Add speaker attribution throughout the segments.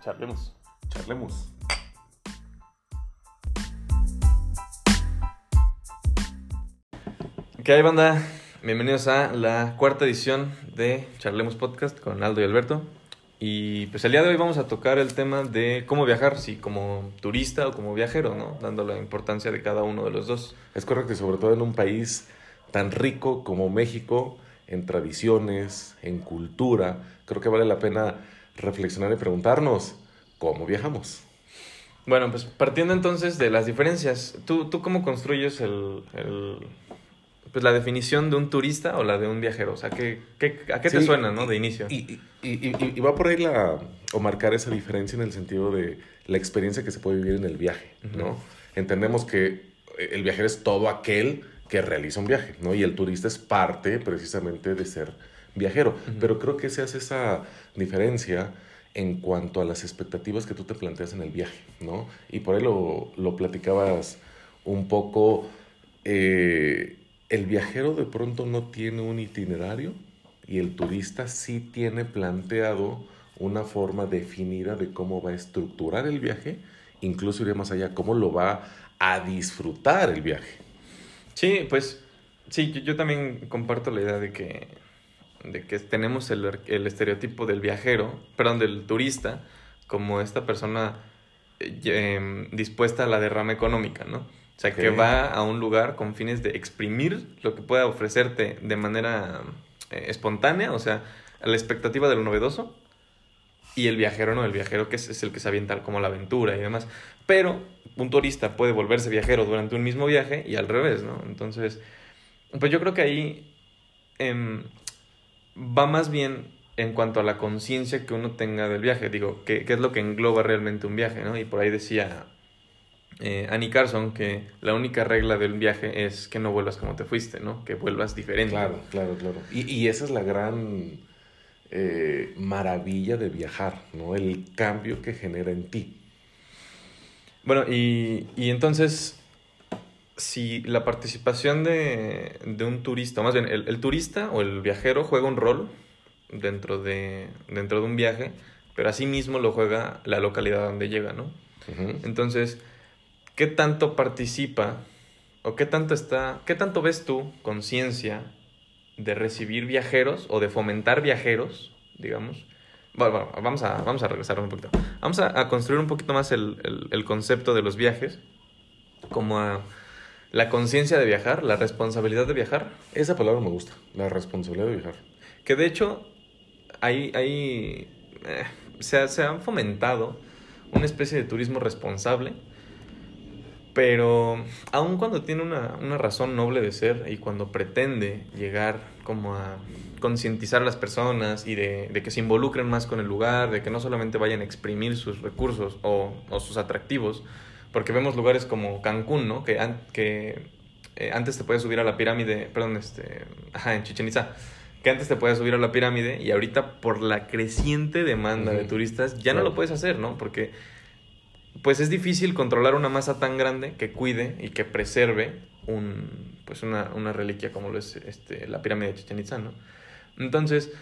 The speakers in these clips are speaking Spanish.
Speaker 1: charlemos.
Speaker 2: Charlemos.
Speaker 1: ¿Qué hay, banda? Bienvenidos a la cuarta edición de Charlemos Podcast con Aldo y Alberto. Y pues el día de hoy vamos a tocar el tema de cómo viajar, si como turista o como viajero, ¿no? Dando la importancia de cada uno de los dos.
Speaker 2: Es correcto, y sobre todo en un país tan rico como México, en tradiciones, en cultura, creo que vale la pena reflexionar y preguntarnos cómo viajamos.
Speaker 1: Bueno, pues partiendo entonces de las diferencias, ¿tú, tú cómo construyes el, el- pues la definición de un turista o la de un viajero? O sea, ¿qué, qué- ¿a qué te
Speaker 2: Sí,
Speaker 1: suena, no? De inicio.
Speaker 2: Y, y, y, y- va por ahí la, o marcar esa diferencia en el sentido de la experiencia que se puede vivir en el viaje, ¿no? Entendemos que el viajero es todo aquel que realiza un viaje, ¿no? Y el turista es parte precisamente de ser viajero. Pero creo que se hace esa diferencia en cuanto a las expectativas que tú te planteas en el viaje, ¿no? Y por ahí lo, lo platicabas un poco. eh, el viajero de pronto no tiene un itinerario y el turista sí tiene planteado una forma definida de cómo va a estructurar el viaje, incluso iría más allá, cómo lo va a disfrutar el viaje.
Speaker 1: Sí, pues sí, yo, yo también comparto la idea de que, de que tenemos el, el estereotipo del viajero, perdón, del turista, como esta persona eh, em, dispuesta a la derrama económica, ¿no? O sea, que va a un lugar con fines de exprimir lo que pueda ofrecerte de manera eh, espontánea, o sea, a la expectativa de lo novedoso, y el viajero no, el viajero que es, es el que se avienta como la aventura y demás. Pero un turista puede volverse viajero durante un mismo viaje y al revés, ¿no? Entonces, pues yo creo que ahí em, va más bien en cuanto a la conciencia que uno tenga del viaje. Digo, ¿qué, qué es lo que engloba realmente un viaje, ¿no? Y por ahí decía eh, Annie Carson que la única regla del viaje es que no vuelvas como te fuiste, ¿no? Que vuelvas diferente.
Speaker 2: Claro, claro, claro. Y, y esa es la gran eh, maravilla de viajar, ¿no? El cambio que genera en ti.
Speaker 1: Bueno, y, y entonces, si la participación de, de un turista, o más bien el, el turista o el viajero juega un rol dentro de, dentro de un viaje, pero asimismo lo juega la localidad donde llega, ¿no? Entonces, ¿qué tanto participa o qué tanto está, qué tanto ves tú conciencia de recibir viajeros o de fomentar viajeros, digamos? Bueno, bueno, vamos a, vamos a regresar un poquito. Vamos a, a construir un poquito más el, el- el concepto de los viajes, como a la conciencia de viajar, la responsabilidad de viajar,
Speaker 2: Esa palabra me gusta, la responsabilidad de viajar.
Speaker 1: que de hecho hay, hay eh, se, se fomentado una especie de turismo responsable, pero aun cuando tiene una, una razón noble de ser y cuando pretende llegar como a concientizar a las personas y de, de que se involucren más con el lugar, de que no solamente vayan a exprimir sus recursos o, o sus atractivos, porque vemos lugares como Cancún, ¿no? Que, an- que eh, antes te puedes subir a la pirámide, perdón, este, ajá, en Chichen Itza, que antes te podías subir a la pirámide y ahorita por la creciente demanda de turistas ya no lo puedes hacer, ¿no? Porque pues es difícil controlar una masa tan grande que cuide y que preserve un, pues una, una reliquia como lo es este, la pirámide de Chichen Itza, ¿no? Entonces,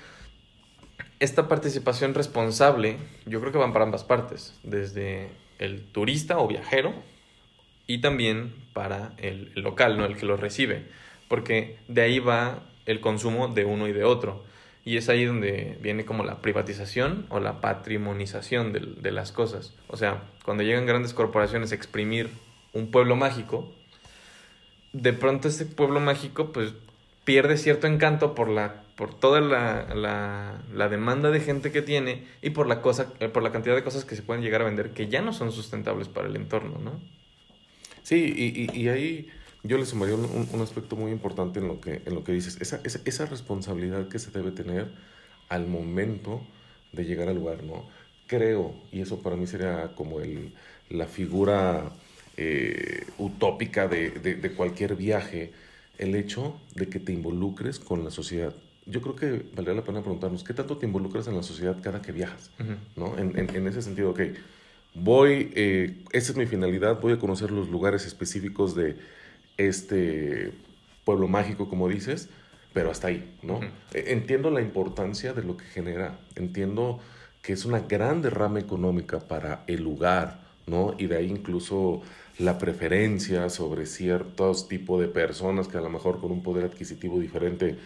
Speaker 1: esta participación responsable, yo creo que van para ambas partes, desde el turista o viajero y también para el, local, ¿no? El que lo recibe, porque de ahí va el consumo de uno y de otro. Y es ahí donde viene como la privatización o la patrimonización del- de, las cosas. O sea, cuando llegan grandes corporaciones a exprimir un pueblo mágico, de pronto ese pueblo mágico pues pierde cierto encanto por la por toda la, la, la demanda de gente que tiene y por la cosa eh, por la cantidad de cosas que se pueden llegar a vender que ya no son sustentables para el entorno, ¿no?
Speaker 2: Sí, y, y- y ahí yo le sumaría un, un- aspecto muy importante en lo que, en lo que dices. Esa, esa, responsabilidad que se debe tener al momento de llegar al lugar, ¿no? Creo, y eso para mí sería como el, la figura eh, utópica de- de cualquier viaje, el hecho de que te involucres con la sociedad. Yo creo que valdría la pena preguntarnos, ¿qué tanto te involucras en la sociedad cada que viajas? ¿no? En, en- en ese sentido, ok, voy, eh, esa es mi finalidad, voy a conocer los lugares específicos de este pueblo mágico, como dices, pero hasta ahí, ¿no? Eh, Entiendo la importancia de lo que genera, entiendo que es una gran derrama económica para el lugar, ¿no? Y de ahí incluso la preferencia sobre ciertos tipos de personas que a lo mejor con un poder adquisitivo diferente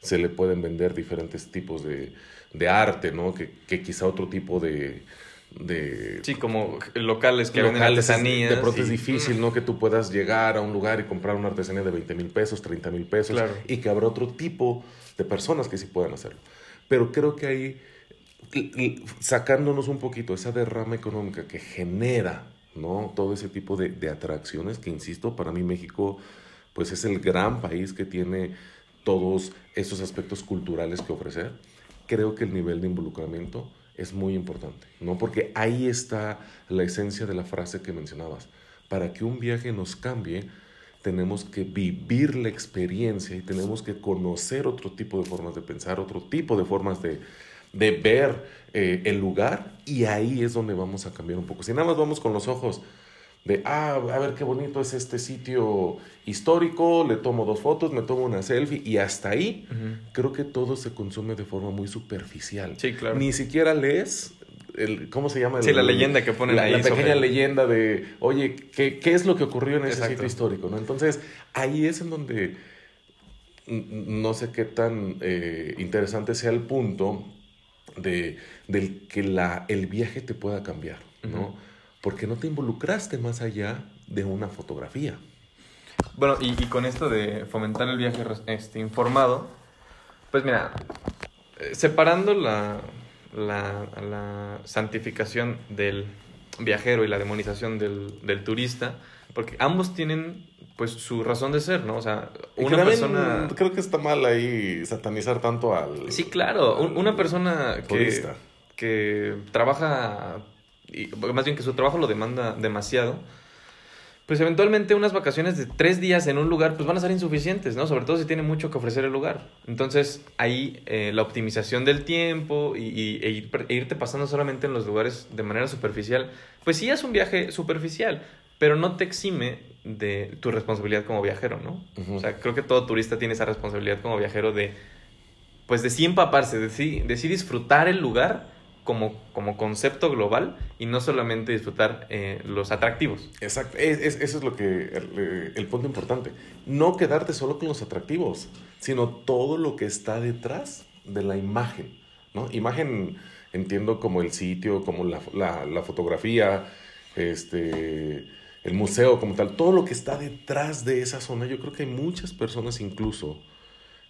Speaker 2: se le pueden vender diferentes tipos de, de arte, ¿no? Que, que quizá otro tipo de, de
Speaker 1: sí como locales que venden artesanías
Speaker 2: de pronto es difícil no que tú puedas llegar a un lugar y comprar una artesanía de 20 mil pesos 30 mil pesos
Speaker 1: Claro.
Speaker 2: y que habrá otro tipo de personas que sí puedan hacerlo pero creo que ahí sacándonos un poquito esa derrama económica que genera no todo ese tipo de, de atracciones que insisto para mí México pues es el gran país que tiene todos esos aspectos culturales que ofrecer creo que el nivel de involucramiento es muy importante, ¿no? Porque ahí está la esencia de la frase que mencionabas. Para que un viaje nos cambie, tenemos que vivir la experiencia y tenemos que conocer otro tipo de formas de pensar, otro tipo de formas de, de ver eh, el lugar y ahí es donde vamos a cambiar un poco. Si nada más vamos con los ojos de, ah, a ver qué bonito es este sitio histórico, le tomo dos fotos, me tomo una selfie y hasta ahí creo que todo se consume de forma muy superficial.
Speaker 1: Sí, claro.
Speaker 2: Ni siquiera lees el, ¿cómo se llama?
Speaker 1: Sí,
Speaker 2: El-
Speaker 1: la leyenda que ponen
Speaker 2: la,
Speaker 1: ahí
Speaker 2: La pequeña
Speaker 1: sobre-
Speaker 2: leyenda de, oye, ¿qué, qué es lo que ocurrió en ese
Speaker 1: Exacto.
Speaker 2: sitio histórico? ¿no? Entonces, ahí es en donde no sé qué tan eh, interesante sea el punto de, del que la, el viaje te pueda cambiar, ¿no? Porque no te involucraste más allá de una fotografía.
Speaker 1: Bueno, y, y con esto de fomentar el viaje este, informado, pues mira, eh, separando la, la, la santificación del viajero y la demonización del, del turista, porque ambos tienen pues su razón de ser, ¿no? O sea, una
Speaker 2: también
Speaker 1: persona...
Speaker 2: Creo que está mal ahí satanizar tanto al...
Speaker 1: Sí, claro, un- una persona que,
Speaker 2: turista.
Speaker 1: que trabaja, y, más bien que su trabajo lo demanda demasiado, pues eventualmente unas vacaciones de tres días en un lugar pues van a ser insuficientes, ¿no? Sobre todo si tiene mucho que ofrecer el lugar. Entonces ahí eh, la optimización del tiempo y, y- e, ir- e irte pasando solamente en los lugares de manera superficial, pues sí es un viaje superficial, pero no te exime de tu responsabilidad como viajero, ¿no? O sea, creo que todo turista tiene esa responsabilidad como viajero de, pues de sí empaparse, de sí, de sí disfrutar el lugar como, como concepto global y no solamente disfrutar eh, los atractivos.
Speaker 2: Exacto, es, es- eso es lo que el, el punto importante. No quedarte solo con los atractivos, sino todo lo que está detrás de la imagen, ¿no? Imagen, entiendo como el sitio, como la, la- la fotografía, este, el museo como tal, todo lo que está detrás de esa zona. Yo creo que hay muchas personas incluso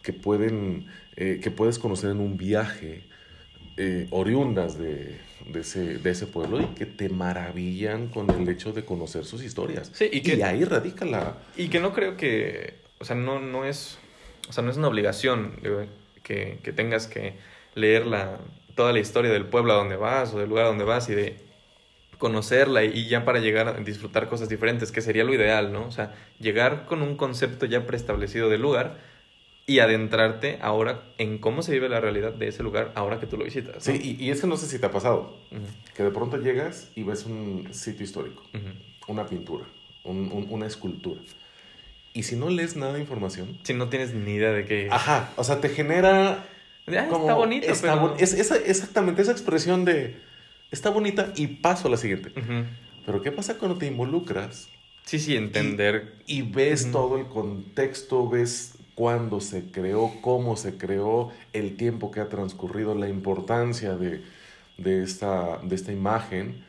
Speaker 2: que pueden, eh, que puedes conocer en un viaje, eh, oriundas de, de ese, de ese pueblo y que te maravillan con el hecho de conocer sus historias.
Speaker 1: Sí, y que-
Speaker 2: ahí radica la...
Speaker 1: Y que no creo que, o sea, no, no es, o sea, no es una obligación que, que tengas que leer la, toda la historia del pueblo a donde vas o del lugar a donde vas y de conocerla y, y ya para llegar a disfrutar cosas diferentes, que sería lo ideal, ¿no? O sea, llegar con un concepto ya preestablecido del lugar y adentrarte ahora en cómo se vive la realidad de ese lugar ahora que tú lo visitas. ¿no?
Speaker 2: Sí, y, y es que no sé si te ha pasado,
Speaker 1: Ujú,
Speaker 2: que de pronto llegas y ves un sitio histórico,
Speaker 1: ujú.
Speaker 2: una pintura, un- un- una escultura. Y si no lees nada de información,
Speaker 1: Si no tienes ni idea de qué...
Speaker 2: ajá, o sea, te genera
Speaker 1: Ah,
Speaker 2: como,
Speaker 1: está bonito,
Speaker 2: está
Speaker 1: pero...
Speaker 2: bon- es, esa- exactamente esa expresión de está bonita y paso a la siguiente.
Speaker 1: Ujú.
Speaker 2: Pero ¿qué pasa cuando te involucras
Speaker 1: Sí, sí, entender.
Speaker 2: y ves
Speaker 1: Ujú.
Speaker 2: todo el contexto, ves cuándo se creó, cómo se creó, el tiempo que ha transcurrido, la importancia de, de, esta, de esta imagen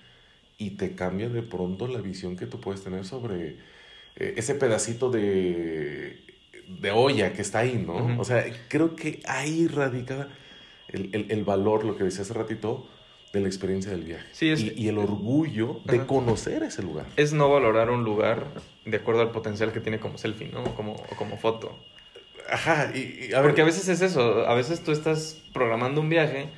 Speaker 2: y te cambia de pronto la visión que tú puedes tener sobre eh, ese pedacito de, de olla que está ahí, ¿no? O sea, creo que ahí radica el, el- el valor, lo que decía hace ratito, de la experiencia del viaje.
Speaker 1: Sí, es-
Speaker 2: y, y el orgullo de
Speaker 1: Ajá.
Speaker 2: conocer ese lugar.
Speaker 1: Es no valorar un lugar de acuerdo al potencial que tiene como selfie, ¿no? Como, o como foto.
Speaker 2: Ajá, y, y a ver,
Speaker 1: Porque a veces es eso. A veces tú estás programando un viaje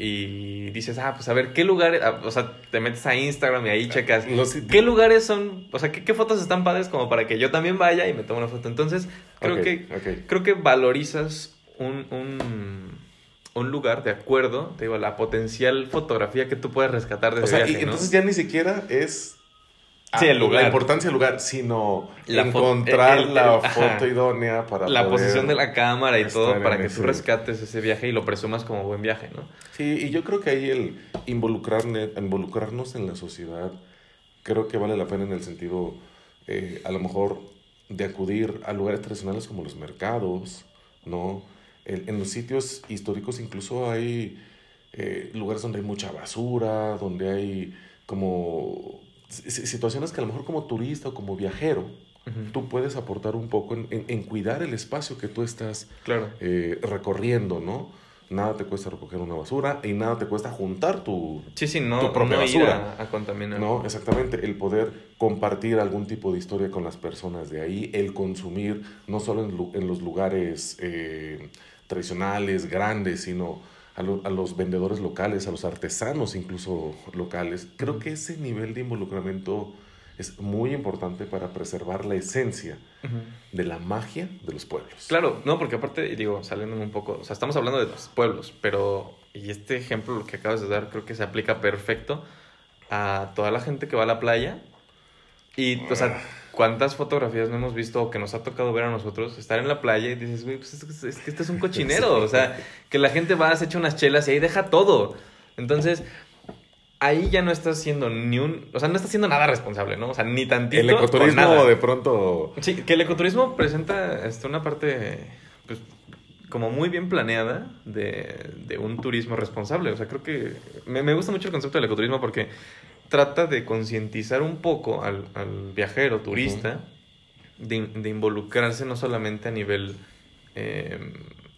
Speaker 1: y dices, ah, pues a ver, ¿qué lugares? ah, O sea, te metes a Instagram y ahí checas.
Speaker 2: los-
Speaker 1: ¿Qué lugares son? O sea, ¿qué, qué fotos están padres como para que yo también vaya y me tome una foto? Entonces, creo que creo que valorizas un, un, un lugar de acuerdo, te digo, a la potencial fotografía que tú puedes rescatar de
Speaker 2: O
Speaker 1: ese
Speaker 2: sea, y entonces ya ni siquiera es
Speaker 1: Sí, el lugar.
Speaker 2: la importancia del lugar, sino
Speaker 1: La
Speaker 2: encontrar
Speaker 1: el- el-
Speaker 2: la
Speaker 1: ajá.
Speaker 2: foto idónea para
Speaker 1: La
Speaker 2: poder-
Speaker 1: posición de la cámara y todo para que
Speaker 2: ese-
Speaker 1: tú rescates ese viaje y lo presumas como buen viaje, ¿no?
Speaker 2: Sí, y yo creo que ahí el involucrar, involucrarnos en la sociedad, creo que vale la pena en el sentido, eh, a lo mejor, de acudir a lugares tradicionales como los mercados, ¿no? En, en los sitios históricos incluso hay eh, lugares donde hay mucha basura, donde hay como situaciones que a lo mejor como turista o como viajero, tú puedes aportar un poco en, en- en cuidar el espacio que tú estás
Speaker 1: Claro.
Speaker 2: eh, recorriendo, ¿no? Nada te cuesta recoger una basura y nada te cuesta juntar tu...
Speaker 1: Sí, sí, no,
Speaker 2: tu propia
Speaker 1: no ir
Speaker 2: basura.
Speaker 1: a, a contaminar.
Speaker 2: No, exactamente, el poder compartir algún tipo de historia con las personas de ahí, el consumir no solo en, en los lugares eh, tradicionales, grandes, sino a, lo- a los vendedores locales, a los artesanos incluso locales. Creo que ese nivel de involucramiento es muy importante para preservar la esencia de la magia de los pueblos.
Speaker 1: Claro, no, porque aparte, digo, saliendo un poco, o sea, estamos hablando de los pueblos, pero, y este ejemplo, lo que acabas de dar, creo que se aplica perfecto a toda la gente que va a la playa. Y, o sea, ¿cuántas fotografías no hemos visto o que nos ha tocado ver a nosotros? Estar en la playa y dices, güey, pues es, que- es que este es un cochinero. O sea, que la gente va, se echa unas chelas y ahí deja todo. Entonces, ahí ya no estás haciendo ni un, o sea, no estás haciendo nada responsable, ¿no? O sea, ni tantito.
Speaker 2: El ecoturismo
Speaker 1: nada.
Speaker 2: de pronto...
Speaker 1: Sí, que el ecoturismo presenta este, una parte, pues, como muy bien planeada de, de un turismo responsable. O sea, creo que me, me gusta mucho el concepto del ecoturismo porque trata de concientizar un poco al, al viajero turista de, de involucrarse no solamente a nivel, eh,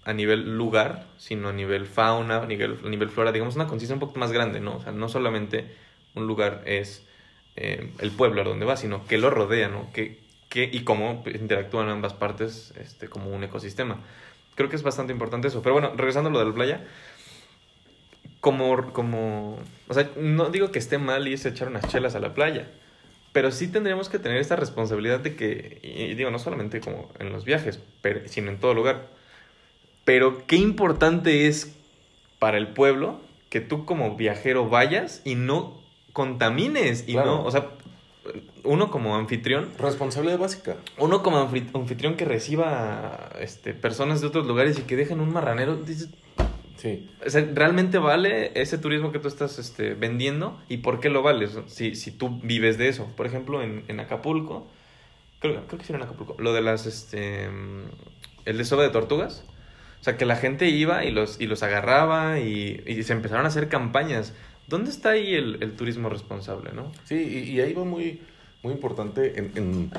Speaker 1: a nivel lugar, sino a nivel fauna, a nivel, a nivel flora, digamos, una conciencia un poco más grande, ¿no? O sea, no solamente un lugar es eh, el pueblo a donde va, sino que lo rodea, ¿no? Que, que, y cómo interactúan ambas partes este, como un ecosistema. Creo que es bastante importante eso. Pero bueno, regresando a lo de la playa, como, como, o sea, no digo que esté mal irse a echar unas chelas a la playa, pero sí tendríamos que tener esta responsabilidad de que, y digo, no solamente como en los viajes, pero, sino en todo lugar. Pero qué importante es para el pueblo que tú como viajero vayas y no contamines y
Speaker 2: Claro.
Speaker 1: no, o sea, uno como anfitrión,
Speaker 2: Responsabilidad básica.
Speaker 1: uno como anfi- anfitrión que reciba este, personas de otros lugares y que dejen un marranero, dices,
Speaker 2: Sí.
Speaker 1: o sea, ¿realmente vale ese turismo que tú estás este, vendiendo? ¿Y por qué lo vales? Si, si tú vives de eso. Por ejemplo, en, en Acapulco, creo, creo que sí era en Acapulco, lo de las, este, el desove de tortugas. O sea, que la gente iba y los, y los agarraba y, y se empezaron a hacer campañas. ¿Dónde está ahí el, el turismo responsable, no?
Speaker 2: Sí, y, y ahí va muy, muy importante en, en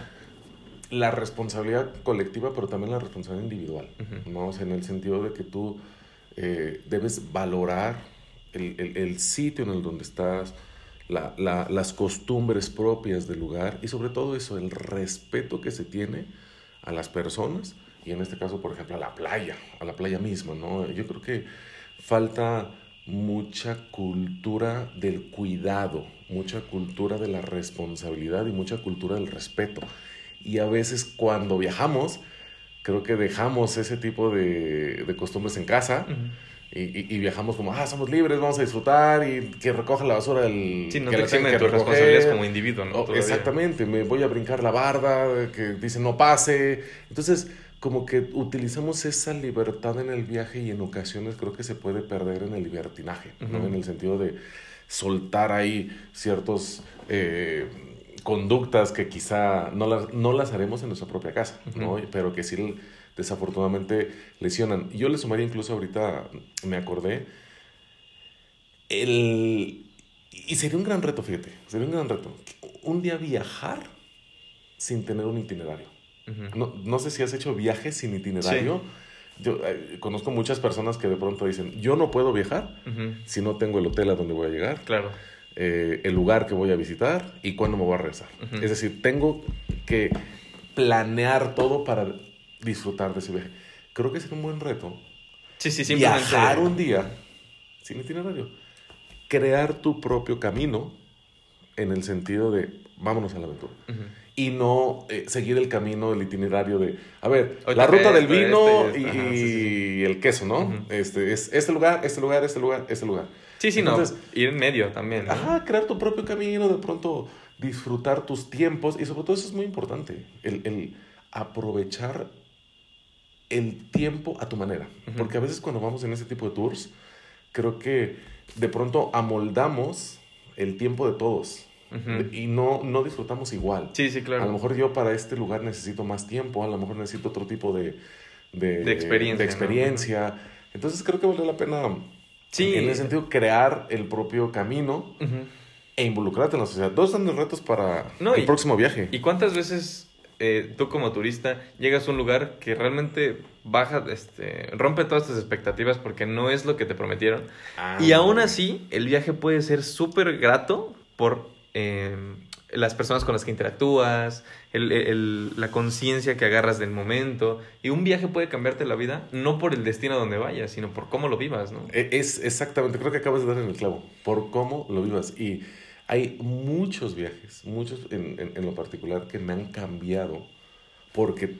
Speaker 2: la responsabilidad colectiva, pero también la responsabilidad individual.
Speaker 1: Ujú.
Speaker 2: ¿no? O sea, en el sentido de que tú eh, debes valorar el, el- el sitio en el donde estás, la- la- las costumbres propias del lugar y sobre todo eso, el respeto que se tiene a las personas y en este caso, por ejemplo, a la playa, a la playa misma, ¿no? Yo creo que falta mucha cultura del cuidado, mucha cultura de la responsabilidad y mucha cultura del respeto. Y a veces cuando viajamos, creo que dejamos ese tipo de, de costumbres en casa y, y- y viajamos como, ah, somos libres, vamos a disfrutar y que recoja la basura el...
Speaker 1: Sí, no
Speaker 2: que
Speaker 1: te eximen de tus responsabilidades como individuo, ¿no?
Speaker 2: Oh, exactamente, me voy a brincar la barda, que dice no pase. Entonces, como que utilizamos esa libertad en el viaje y en ocasiones creo que se puede perder en el libertinaje, ¿no? En el sentido de soltar ahí ciertos eh, conductas que quizá no las, no las haremos en nuestra propia casa, ¿no? Pero que sí desafortunadamente lesionan. Yo le sumaría incluso ahorita, me acordé, el... Y sería un gran reto, fíjate, sería un gran reto. Un día viajar sin tener un itinerario. No, no sé si has hecho viajes sin itinerario. Yo eh, conozco muchas personas que de pronto dicen, yo no puedo viajar si no tengo el hotel a donde voy a llegar,
Speaker 1: Claro.
Speaker 2: Eh, el lugar que voy a visitar y cuándo me voy a regresar. Es decir, tengo que planear todo para disfrutar de ese viaje. Creo que sería un buen reto
Speaker 1: Sí, sí, simplemente...
Speaker 2: viajar un día sin itinerario. Crear tu propio camino en el sentido de vámonos a la aventura. Y no eh, seguir el camino, el itinerario de, a ver, la ruta del vino
Speaker 1: este y sí,
Speaker 2: el queso, ¿no? Este es este lugar, este lugar, este lugar, este lugar.
Speaker 1: Sí, sí, no. Ir en medio también. ¿no?
Speaker 2: Ajá, crear tu propio camino, de pronto disfrutar tus tiempos y sobre todo eso es muy importante, el, el aprovechar el tiempo a tu manera. Porque a veces cuando vamos en ese tipo de tours, creo que de pronto amoldamos el tiempo de todos. Y no, no disfrutamos igual.
Speaker 1: Sí, sí, claro.
Speaker 2: A lo mejor yo para este lugar necesito más tiempo, a lo mejor necesito otro tipo de, de,
Speaker 1: experiencia.
Speaker 2: De experiencia. Entonces creo que vale la pena, sí. en ese sentido, crear el propio camino e involucrarte en la sociedad. Dos los retos para el próximo viaje.
Speaker 1: ¿Y cuántas veces eh, tú como turista llegas a un lugar que realmente baja, este, rompe todas tus expectativas porque no es lo que te prometieron? Ah, y aún así, el viaje puede ser súper grato por eh, las personas con las que interactúas, la conciencia que agarras del momento. Y un viaje puede cambiarte la vida, no por el destino a donde vayas, sino por cómo lo vivas, ¿no?
Speaker 2: E, es exactamente, creo que acabas de dar en el clavo, por cómo lo vivas. Y hay muchos viajes, muchos en, en, lo particular, que me han cambiado porque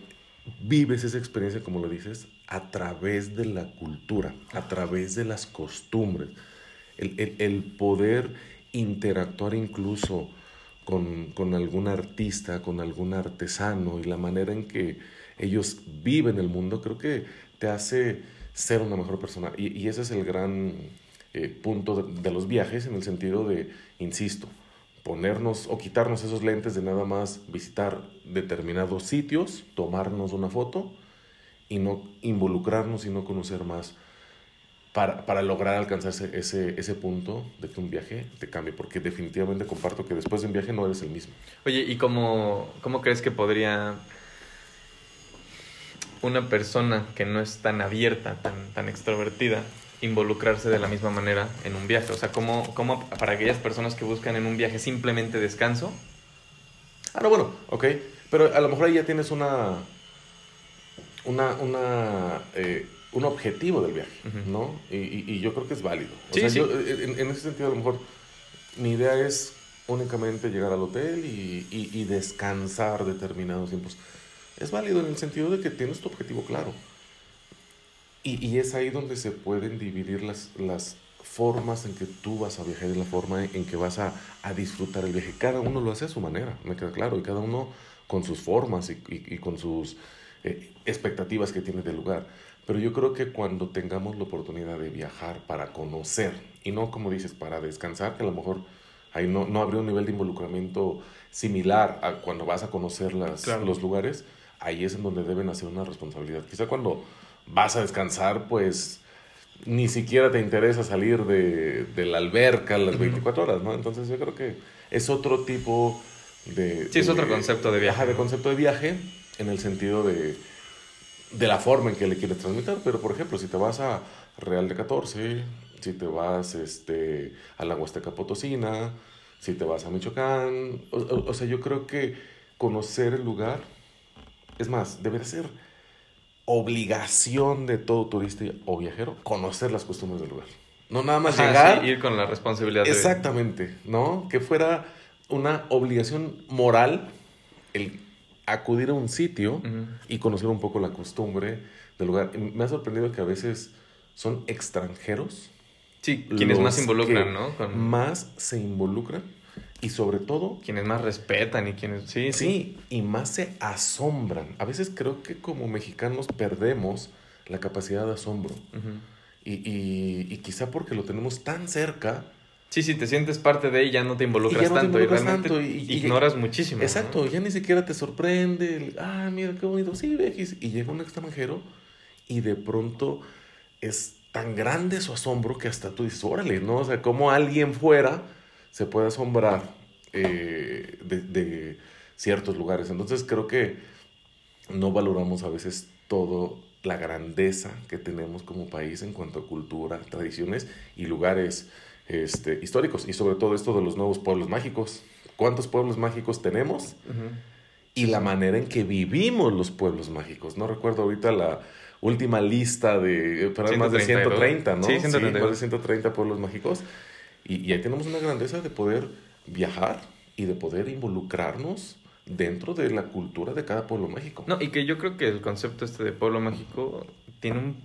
Speaker 2: vives esa experiencia, como lo dices, a través de la cultura, a través de las costumbres. El, el, el poder interactuar incluso con, algún artista, con algún artesano y la manera en que ellos viven el mundo, creo que te hace ser una mejor persona. Y, ese es el gran eh, punto de, los viajes en el sentido de, insisto, ponernos o quitarnos esos lentes de nada más visitar determinados sitios, tomarnos una foto y no involucrarnos y no conocer más para, para lograr alcanzar ese, ese punto de que un viaje te cambie, porque definitivamente comparto que después de un viaje no eres el mismo.
Speaker 1: Oye, ¿y cómo, cómo crees que podría una persona que no es tan abierta, tan, tan extrovertida, involucrarse de la misma manera en un viaje? O sea, ¿cómo, cómo para aquellas personas que buscan en un viaje simplemente descanso?
Speaker 2: Ah, no, bueno, ok. Pero a lo mejor ahí ya tienes una. Una. una eh, un objetivo del viaje, ¿no? Y, y, yo creo que es válido. O sea, Yo, en, en, ese sentido, a lo mejor mi idea es únicamente llegar al hotel y, y, descansar determinados tiempos. Es válido en el sentido de que tienes tu objetivo claro. Y, y, es ahí donde se pueden dividir las, las formas en que tú vas a viajar y la forma en que vas a, a, disfrutar el viaje. Cada uno lo hace a su manera, me queda claro, y cada uno con sus formas y, y con sus eh, expectativas que tiene del lugar. Pero yo creo que cuando tengamos la oportunidad de viajar para conocer, y no como dices, para descansar, que a lo mejor ahí no, no habría un nivel de involucramiento similar a cuando vas a conocer las, los lugares, ahí es en donde deben hacer una responsabilidad. Quizá cuando vas a descansar, pues ni siquiera te interesa salir de, de la alberca las 24 horas, ¿no? Entonces yo creo que es otro tipo de...
Speaker 1: Sí, es otro concepto de viaje.
Speaker 2: de concepto de viaje en el sentido de, de la forma en que le quieres transmitir. Pero, por ejemplo, si te vas a Real de 14, si te vas este, a la Huasteca Potosina, si te vas a Michoacán, o sea, yo creo que conocer el lugar es más, debería ser obligación de todo turista o viajero conocer las costumbres del lugar. No nada más llegar.
Speaker 1: ir con la responsabilidad.
Speaker 2: Exactamente, ¿no? Que fuera una obligación moral el acudir a un sitio y conocer un poco la costumbre del lugar. Me ha sorprendido que a veces son extranjeros.
Speaker 1: Sí, quienes más se involucran, ¿no?
Speaker 2: Más se involucran y sobre todo...
Speaker 1: Quienes más respetan y quienes... Sí,
Speaker 2: sí, y más se asombran. A veces creo que como mexicanos perdemos la capacidad de asombro. y, y, y, quizá porque lo tenemos tan cerca.
Speaker 1: Sí, sí, te sientes parte de ella, no te involucras tanto y realmente ignoras muchísimo.
Speaker 2: Exacto, ya ni siquiera te sorprende. ah, mira qué bonito. Sí, Y llega un extranjero y de pronto es tan grande su asombro que hasta tú dices, órale, ¿no? O sea, como alguien fuera se puede asombrar eh, de, ciertos lugares. Entonces creo que no valoramos a veces todo la grandeza que tenemos como país en cuanto a cultura, tradiciones y lugares este, históricos. Y sobre todo esto de los nuevos pueblos mágicos. ¿Cuántos pueblos mágicos tenemos? Y la manera en que vivimos los pueblos mágicos. No recuerdo ahorita la última lista de... Pero más de 130, ¿no?
Speaker 1: Sí, 130.
Speaker 2: más de 130 pueblos mágicos. Y, ahí tenemos una grandeza de poder viajar y de poder involucrarnos dentro de la cultura de cada pueblo mágico.
Speaker 1: No, y que yo creo que el concepto este de pueblo mágico tiene un...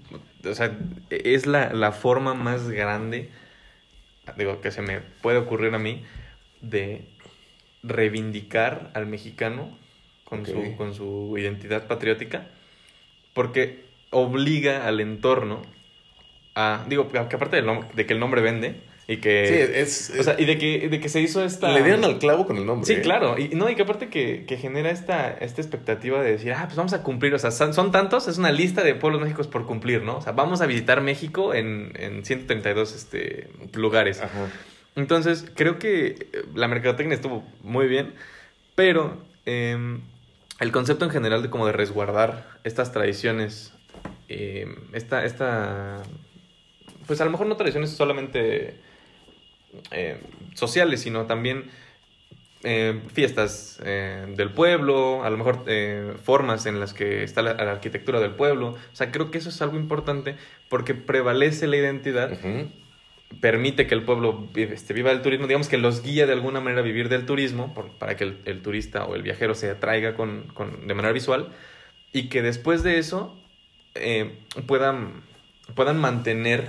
Speaker 1: O sea, es la, la forma más grande digo, que se me puede ocurrir a mí, de reivindicar al mexicano con, su, con su identidad patriótica, porque obliga al entorno a, digo, que aparte nom- de que el nombre vende y que...
Speaker 2: Sí, es...
Speaker 1: o sea, y de que, de que se hizo esta...
Speaker 2: Le dieron al clavo con el nombre.
Speaker 1: Sí,
Speaker 2: ¿eh?
Speaker 1: claro. Y no, y que aparte que, que genera esta, esta expectativa de decir, ah, pues vamos a cumplir. O sea, son, son tantos, es una lista de pueblos mágicos por cumplir, ¿no? O sea, vamos a visitar México en, en 132 este, lugares.
Speaker 2: Ajá.
Speaker 1: Entonces, creo que eh, la mercadotecnia estuvo muy bien, pero em, el concepto en general de como de resguardar estas tradiciones, em, esta, esta, pues a lo mejor no tradiciones solamente eh, sociales, sino también eh, fiestas eh, del pueblo, a lo mejor formas en las que está la, la arquitectura del pueblo. O sea, creo que eso es algo importante porque prevalece la identidad permite que el pueblo este, viva del turismo, digamos que los guía de alguna manera a vivir del turismo, por- para que el, el turista o el viajero se atraiga con, con- de manera visual, y que después de eso puedan, puedan mantener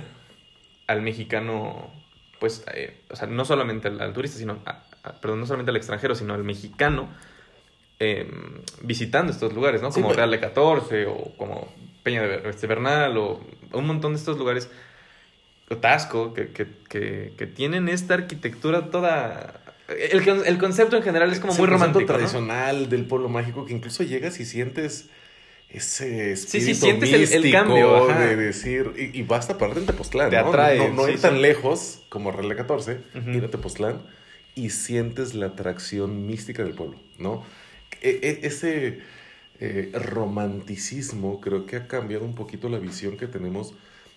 Speaker 1: al mexicano, pues, eh, o sea, no solamente al, al turista, sino, a- a- perdón, no solamente al extranjero, sino al mexicano eh, visitando estos lugares, ¿no?
Speaker 2: Sí,
Speaker 1: Como
Speaker 2: pero-
Speaker 1: Real de 14 o como Peña de este, Bernal o un montón de estos lugares o Tasco, que, que, que, que tienen esta arquitectura toda... El, el concepto en general es como
Speaker 2: Sí,
Speaker 1: muy romántico, ¿no?
Speaker 2: tradicional del pueblo mágico que incluso llegas y sientes ese
Speaker 1: Sí,
Speaker 2: espíritu
Speaker 1: sí, sientes el- el
Speaker 2: místico
Speaker 1: cambio,
Speaker 2: de decir y, y basta pararte en Tepoztlán,
Speaker 1: Te
Speaker 2: ¿no?
Speaker 1: atrae,
Speaker 2: no, no, no
Speaker 1: sí,
Speaker 2: ir
Speaker 1: sí.
Speaker 2: tan lejos como Real de 14,
Speaker 1: Ujú.
Speaker 2: ir a Tepoztlán y sientes la atracción mística del pueblo, ¿no? E- e- ese eh, romanticismo creo que ha cambiado un poquito la visión que tenemos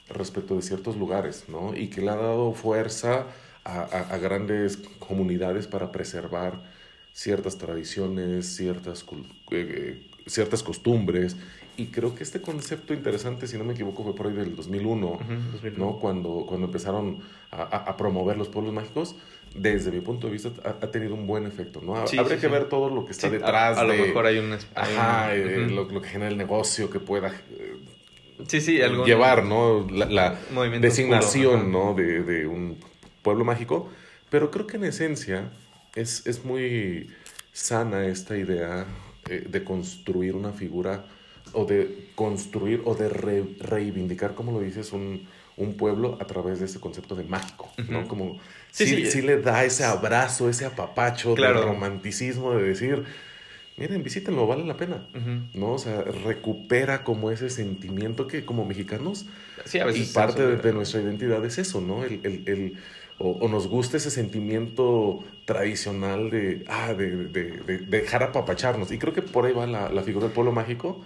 Speaker 2: respecto de ciertos lugares, ¿no? Y que le ha dado fuerza a, a- a grandes comunidades para preservar ciertas tradiciones, ciertas, eh, eh, ciertas costumbres. Y creo que este concepto interesante, si no me equivoco, fue por ahí del 2001,
Speaker 1: Ujú, 2001.
Speaker 2: ¿no? Cuando, cuando empezaron a, promover los pueblos mágicos, desde mi punto de vista ha, ha tenido un buen efecto, ¿no?
Speaker 1: Sí,
Speaker 2: Habría
Speaker 1: sí,
Speaker 2: que
Speaker 1: sí.
Speaker 2: ver todo lo que está
Speaker 1: a-
Speaker 2: detrás
Speaker 1: a, lo
Speaker 2: de...
Speaker 1: mejor hay un... hay
Speaker 2: Ajá, eh, lo, lo que genera el negocio que pueda eh,
Speaker 1: Sí, sí, algún...
Speaker 2: llevar, ¿no? La, designación,
Speaker 1: oscuro,
Speaker 2: ¿no? De, de un pueblo mágico. Pero creo que en esencia es, es muy sana esta idea eh, de construir una figura o de construir o de re- reivindicar, como lo dices, un, un pueblo a través de ese concepto de mágico, ¿no? Como
Speaker 1: Sí,
Speaker 2: sí,
Speaker 1: sí.
Speaker 2: sí le da ese abrazo, ese apapacho
Speaker 1: Claro.
Speaker 2: de romanticismo de decir, miren, visítenlo, vale la pena. ¿no? O sea, recupera como ese sentimiento que como mexicanos
Speaker 1: Sí, a veces...
Speaker 2: y parte de, nuestra identidad es eso, ¿no? El, el- el- o, o nos gusta ese sentimiento tradicional de, ah, de, de- de- de dejar apapacharnos. Y creo que por ahí va la, la figura del pueblo mágico.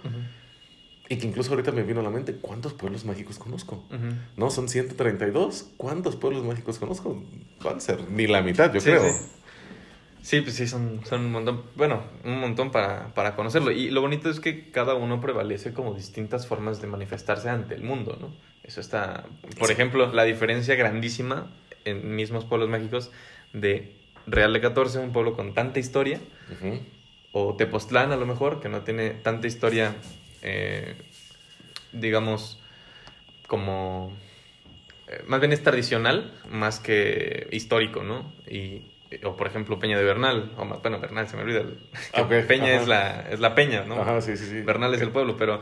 Speaker 2: Y que incluso ahorita me vino a la mente, ¿cuántos pueblos mágicos conozco?
Speaker 1: ujú.
Speaker 2: ¿No? Son 132. ¿Cuántos pueblos mágicos conozco? Van a ser ni la mitad, yo
Speaker 1: Sí,
Speaker 2: creo.
Speaker 1: sí. Sí, pues sí, son, son un montón, bueno, un montón para, para conocerlo. Y lo bonito es que cada uno prevalece como distintas formas de manifestarse ante el mundo, ¿no? Eso está, por
Speaker 2: Sí.
Speaker 1: ejemplo, la diferencia grandísima en mismos pueblos mágicos de Real de 14, un pueblo con tanta historia,
Speaker 2: Ujú.
Speaker 1: o Tepoztlán a lo mejor, que no tiene tanta historia, eh, digamos, como... eh, más bien es tradicional, más que histórico, ¿no? Y, o por ejemplo Peña de Bernal, o más, bueno, Bernal se me olvida, el- que
Speaker 2: Ok,
Speaker 1: Peña
Speaker 2: ajá.
Speaker 1: es la, es la Peña, ¿no?
Speaker 2: Ajá, sí, sí, sí.
Speaker 1: Bernal es el pueblo, pero...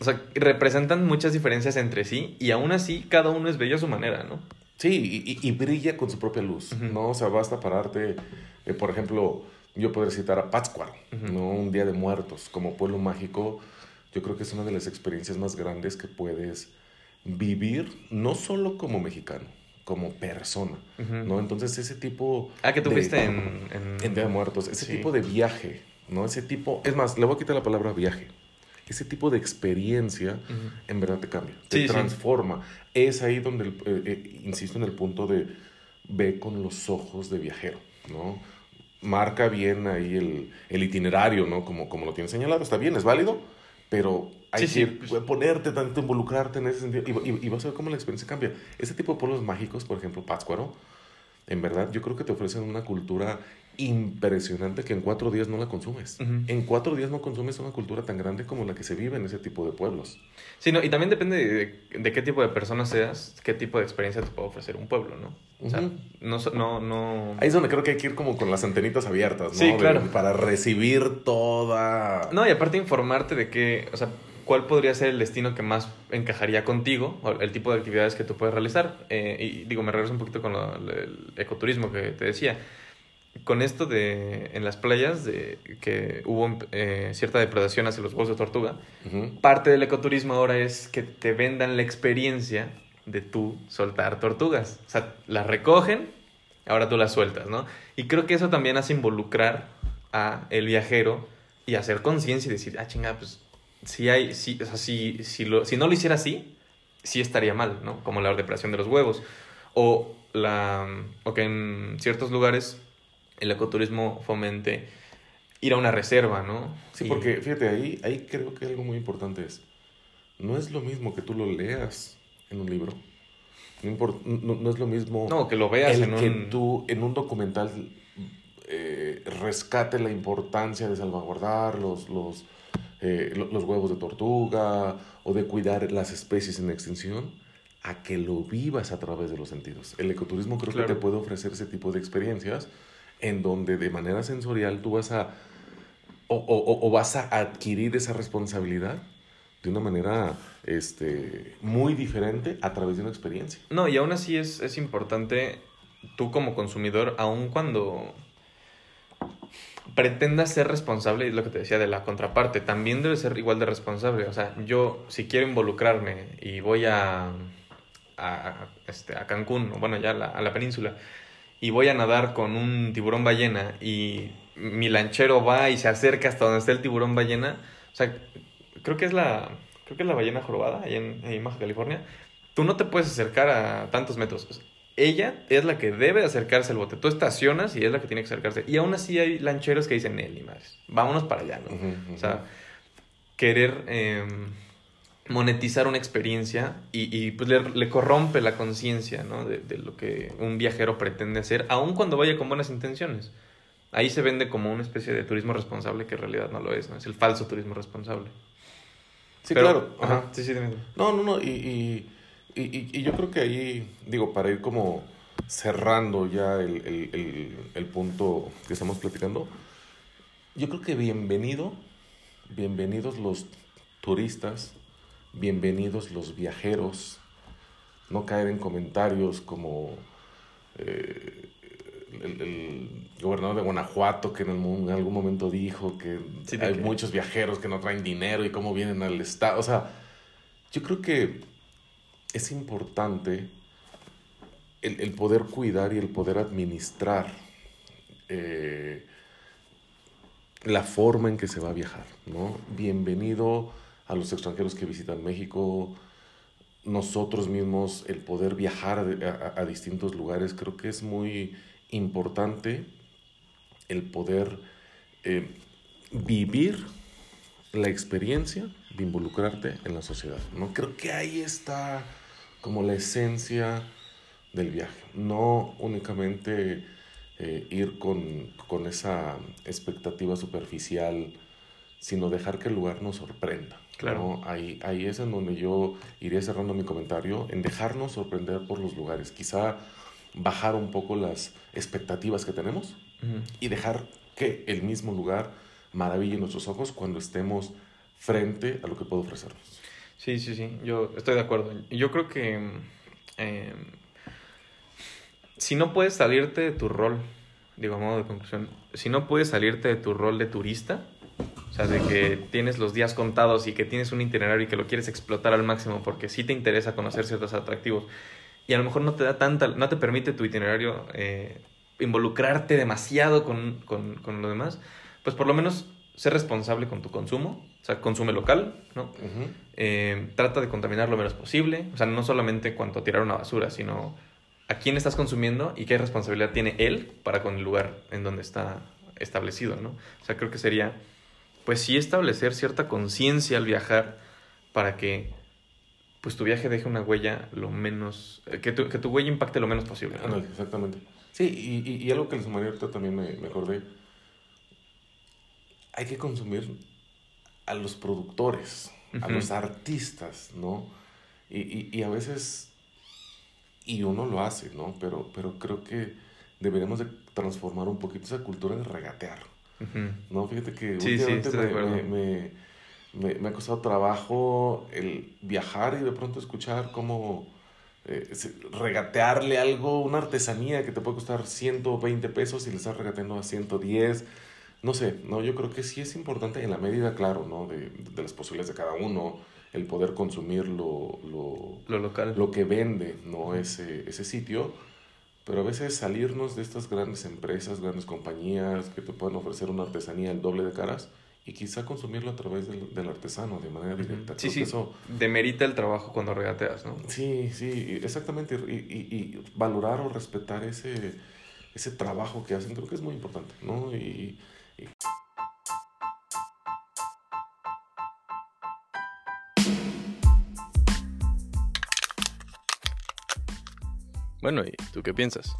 Speaker 1: O sea, representan muchas diferencias entre sí y aún así cada uno es bello a su manera, ¿no?
Speaker 2: Sí, y, y- brilla con su propia luz. ¿no? O sea, basta pararte, eh, por ejemplo, yo podría citar a Pátzcuaro. ¿no? Un Día de Muertos, como pueblo mágico, yo creo que es una de las experiencias más grandes que puedes vivir, no solo como mexicano, como persona. ¿no? Entonces, ese tipo...
Speaker 1: Ah, que
Speaker 2: de-
Speaker 1: fuiste en... En,
Speaker 2: en Día de Muertos, ese
Speaker 1: Sí.
Speaker 2: tipo de viaje, ¿no? Ese tipo, es más, le voy a quitar la palabra viaje. Ese tipo de experiencia en verdad te cambia, te
Speaker 1: Sí, sí.
Speaker 2: transforma. Es ahí donde, eh, eh, insisto en el punto de ve con los ojos de viajero, ¿no? Marca bien ahí el, el itinerario, ¿no? Como, como lo tiene señalado, está bien, es válido, pero hay
Speaker 1: Sí,
Speaker 2: que
Speaker 1: sí,
Speaker 2: ir-
Speaker 1: pues-
Speaker 2: ponerte tanto, involucrarte en ese sentido y, y- y vas a ver cómo la experiencia cambia. Ese tipo de pueblos mágicos, por ejemplo, Pátzcuaro, en verdad yo creo que te ofrecen una cultura impresionante que en cuatro días no la consumes. En cuatro días no consumes una cultura tan grande como la que se vive en ese tipo de pueblos.
Speaker 1: Sí, no, y también depende de, de qué tipo de persona seas, qué tipo de experiencia te puede ofrecer un pueblo, ¿no? O sea, no, no, no...
Speaker 2: Ahí es donde creo que hay que ir como con las antenitas abiertas, ¿no?
Speaker 1: Sí,
Speaker 2: De-
Speaker 1: claro.
Speaker 2: para recibir toda...
Speaker 1: No, y aparte informarte de qué, o sea, cuál podría ser el destino que más encajaría contigo, o el tipo de actividades que tú puedes realizar. Eh, y digo, me regreso un poquito con lo- el ecoturismo que te decía. Con esto de en las playas, de que hubo eh, cierta depredación hacia los huevos de tortuga, parte del ecoturismo ahora es que te vendan la experiencia de tú soltar tortugas. O sea, las recogen, ahora tú las sueltas, ¿no? Y creo que eso también hace involucrar a el viajero y hacer conciencia y decir, ah, chingada, pues si hay, si, o sea, si, si, lo, si no lo hiciera así, sí estaría mal, ¿no? Como la depredación de los huevos. O, la, o que en ciertos lugares el ecoturismo fomente ir a una reserva, ¿no?
Speaker 2: Sí,
Speaker 1: Y-
Speaker 2: porque fíjate, ahí, ahí creo que algo muy importante es, no es lo mismo que tú lo leas en un libro. No, impor- no, no es lo mismo
Speaker 1: No, que lo veas
Speaker 2: el
Speaker 1: en
Speaker 2: que
Speaker 1: un...
Speaker 2: tú en un documental eh, rescate la importancia de salvaguardar los, los, eh, lo- los huevos de tortuga o de cuidar las especies en extinción, a que lo vivas a través de los sentidos. El ecoturismo creo
Speaker 1: Claro.
Speaker 2: que te puede ofrecer ese tipo de experiencias en donde de manera sensorial tú vas a o, o- vas a adquirir esa responsabilidad de una manera este, muy diferente a través de una experiencia.
Speaker 1: No, y aún así es, es importante tú como consumidor, aun cuando pretendas ser responsable, es lo que te decía de la contraparte, también debe ser igual de responsable. O sea, yo si quiero involucrarme y voy a, a, este, a Cancún, o bueno, ya a la, a la península, y voy a nadar con un tiburón ballena y mi lanchero va y se acerca hasta donde está el tiburón ballena, o sea, creo que es la, creo que es la ballena jorobada, ahí en, en Baja California, tú no te puedes acercar a tantos metros. O sea, ella es la que debe acercarse al bote. Tú estacionas y es la que tiene que acercarse. Y aún así hay lancheros que dicen, Nelly, madres, vámonos para allá, ¿no? O sea, querer eh, monetizar una experiencia y, y, pues le, le corrompe la conciencia, ¿no? De, de lo que un viajero pretende hacer, aun cuando vaya con buenas intenciones. Ahí se vende como una especie de turismo responsable que en realidad no lo es, ¿no? Es el falso turismo responsable.
Speaker 2: sí,
Speaker 1: Pero-
Speaker 2: claro.
Speaker 1: Ajá,
Speaker 2: Ajá.
Speaker 1: sí, sí, dime.
Speaker 2: No, no, no. Y, y, y, y- y yo creo que ahí, digo, para ir como cerrando ya el, el, el, el punto que estamos platicando, yo creo que bienvenido, bienvenidos los turistas, bienvenidos los viajeros, no caer en comentarios como eh, el, el gobernador de Guanajuato que en, el mo- en algún momento dijo que
Speaker 1: Sí,
Speaker 2: hay
Speaker 1: que-
Speaker 2: muchos viajeros que no traen dinero y cómo vienen al estado. O sea, yo creo que es importante el, el poder cuidar y el poder administrar eh, la forma en que se va a viajar, ¿no? Bienvenido a los extranjeros que visitan México, nosotros mismos, el poder viajar a, distintos lugares, creo que es muy importante el poder eh, vivir la experiencia de involucrarte en la sociedad, ¿no? Creo que ahí está como la esencia del viaje, no únicamente eh, ir con, con esa expectativa superficial, sino dejar que el lugar nos sorprenda.
Speaker 1: Claro.
Speaker 2: ¿no? Ahí, ahí es en donde yo iría cerrando mi comentario, en dejarnos sorprender por los lugares, quizá bajar un poco las expectativas que tenemos y dejar que el mismo lugar maraville nuestros ojos cuando estemos frente a lo que puede ofrecernos.
Speaker 1: Sí, sí, sí, yo estoy de acuerdo. Yo creo que eh, si no puedes salirte de tu rol, digo a modo de conclusión, si no puedes salirte de tu rol de turista, o sea, de que tienes los días contados y que tienes un itinerario y que lo quieres explotar al máximo porque sí te interesa conocer ciertos atractivos y a lo mejor no te da tanta, no te permite tu itinerario eh, involucrarte demasiado con, con, con lo demás, pues por lo menos ser responsable con tu consumo, o sea, consume local, ¿no? Eh, trata de contaminar lo menos posible. O sea, no solamente cuanto a tirar una basura, sino a quién estás consumiendo y qué responsabilidad tiene él para con el lugar en donde está establecido, ¿no? O sea, creo que sería, pues sí establecer cierta conciencia al viajar para que, pues tu viaje deje una huella lo menos, eh, que tu, que tu huella impacte lo menos posible.
Speaker 2: exactamente. Sí, y, y, algo que les sumaría ahorita también me, me acordé. Hay que consumir a los productores, a los artistas, ¿no? Y, y, y, a veces, y uno lo hace, ¿no? Pero, pero creo que deberíamos de transformar un poquito esa cultura de regatear, ¿no? Fíjate que últimamente me, me, me, ha costado trabajo el viajar y de pronto escuchar cómo eh, regatearle algo, una artesanía que te puede costar 120 pesos y le estás regateando a 110. No sé, no, yo creo que sí es importante en la medida, claro, ¿no? De, de las posibilidades de cada uno, el poder consumir lo, lo,
Speaker 1: lo local.
Speaker 2: Lo que vende, ¿no? Ese, ese sitio. Pero a veces salirnos de estas grandes empresas, grandes compañías que te pueden ofrecer una artesanía el doble de caras, y quizá consumirlo a través del, del artesano de manera directa.
Speaker 1: Sí, sí, eso demerita el trabajo cuando regateas, ¿no?
Speaker 2: Sí, sí, exactamente. Y, y, y, valorar o respetar ese, ese trabajo que hacen creo que es muy importante, ¿no? Y,
Speaker 1: Bueno, ¿y tú qué piensas?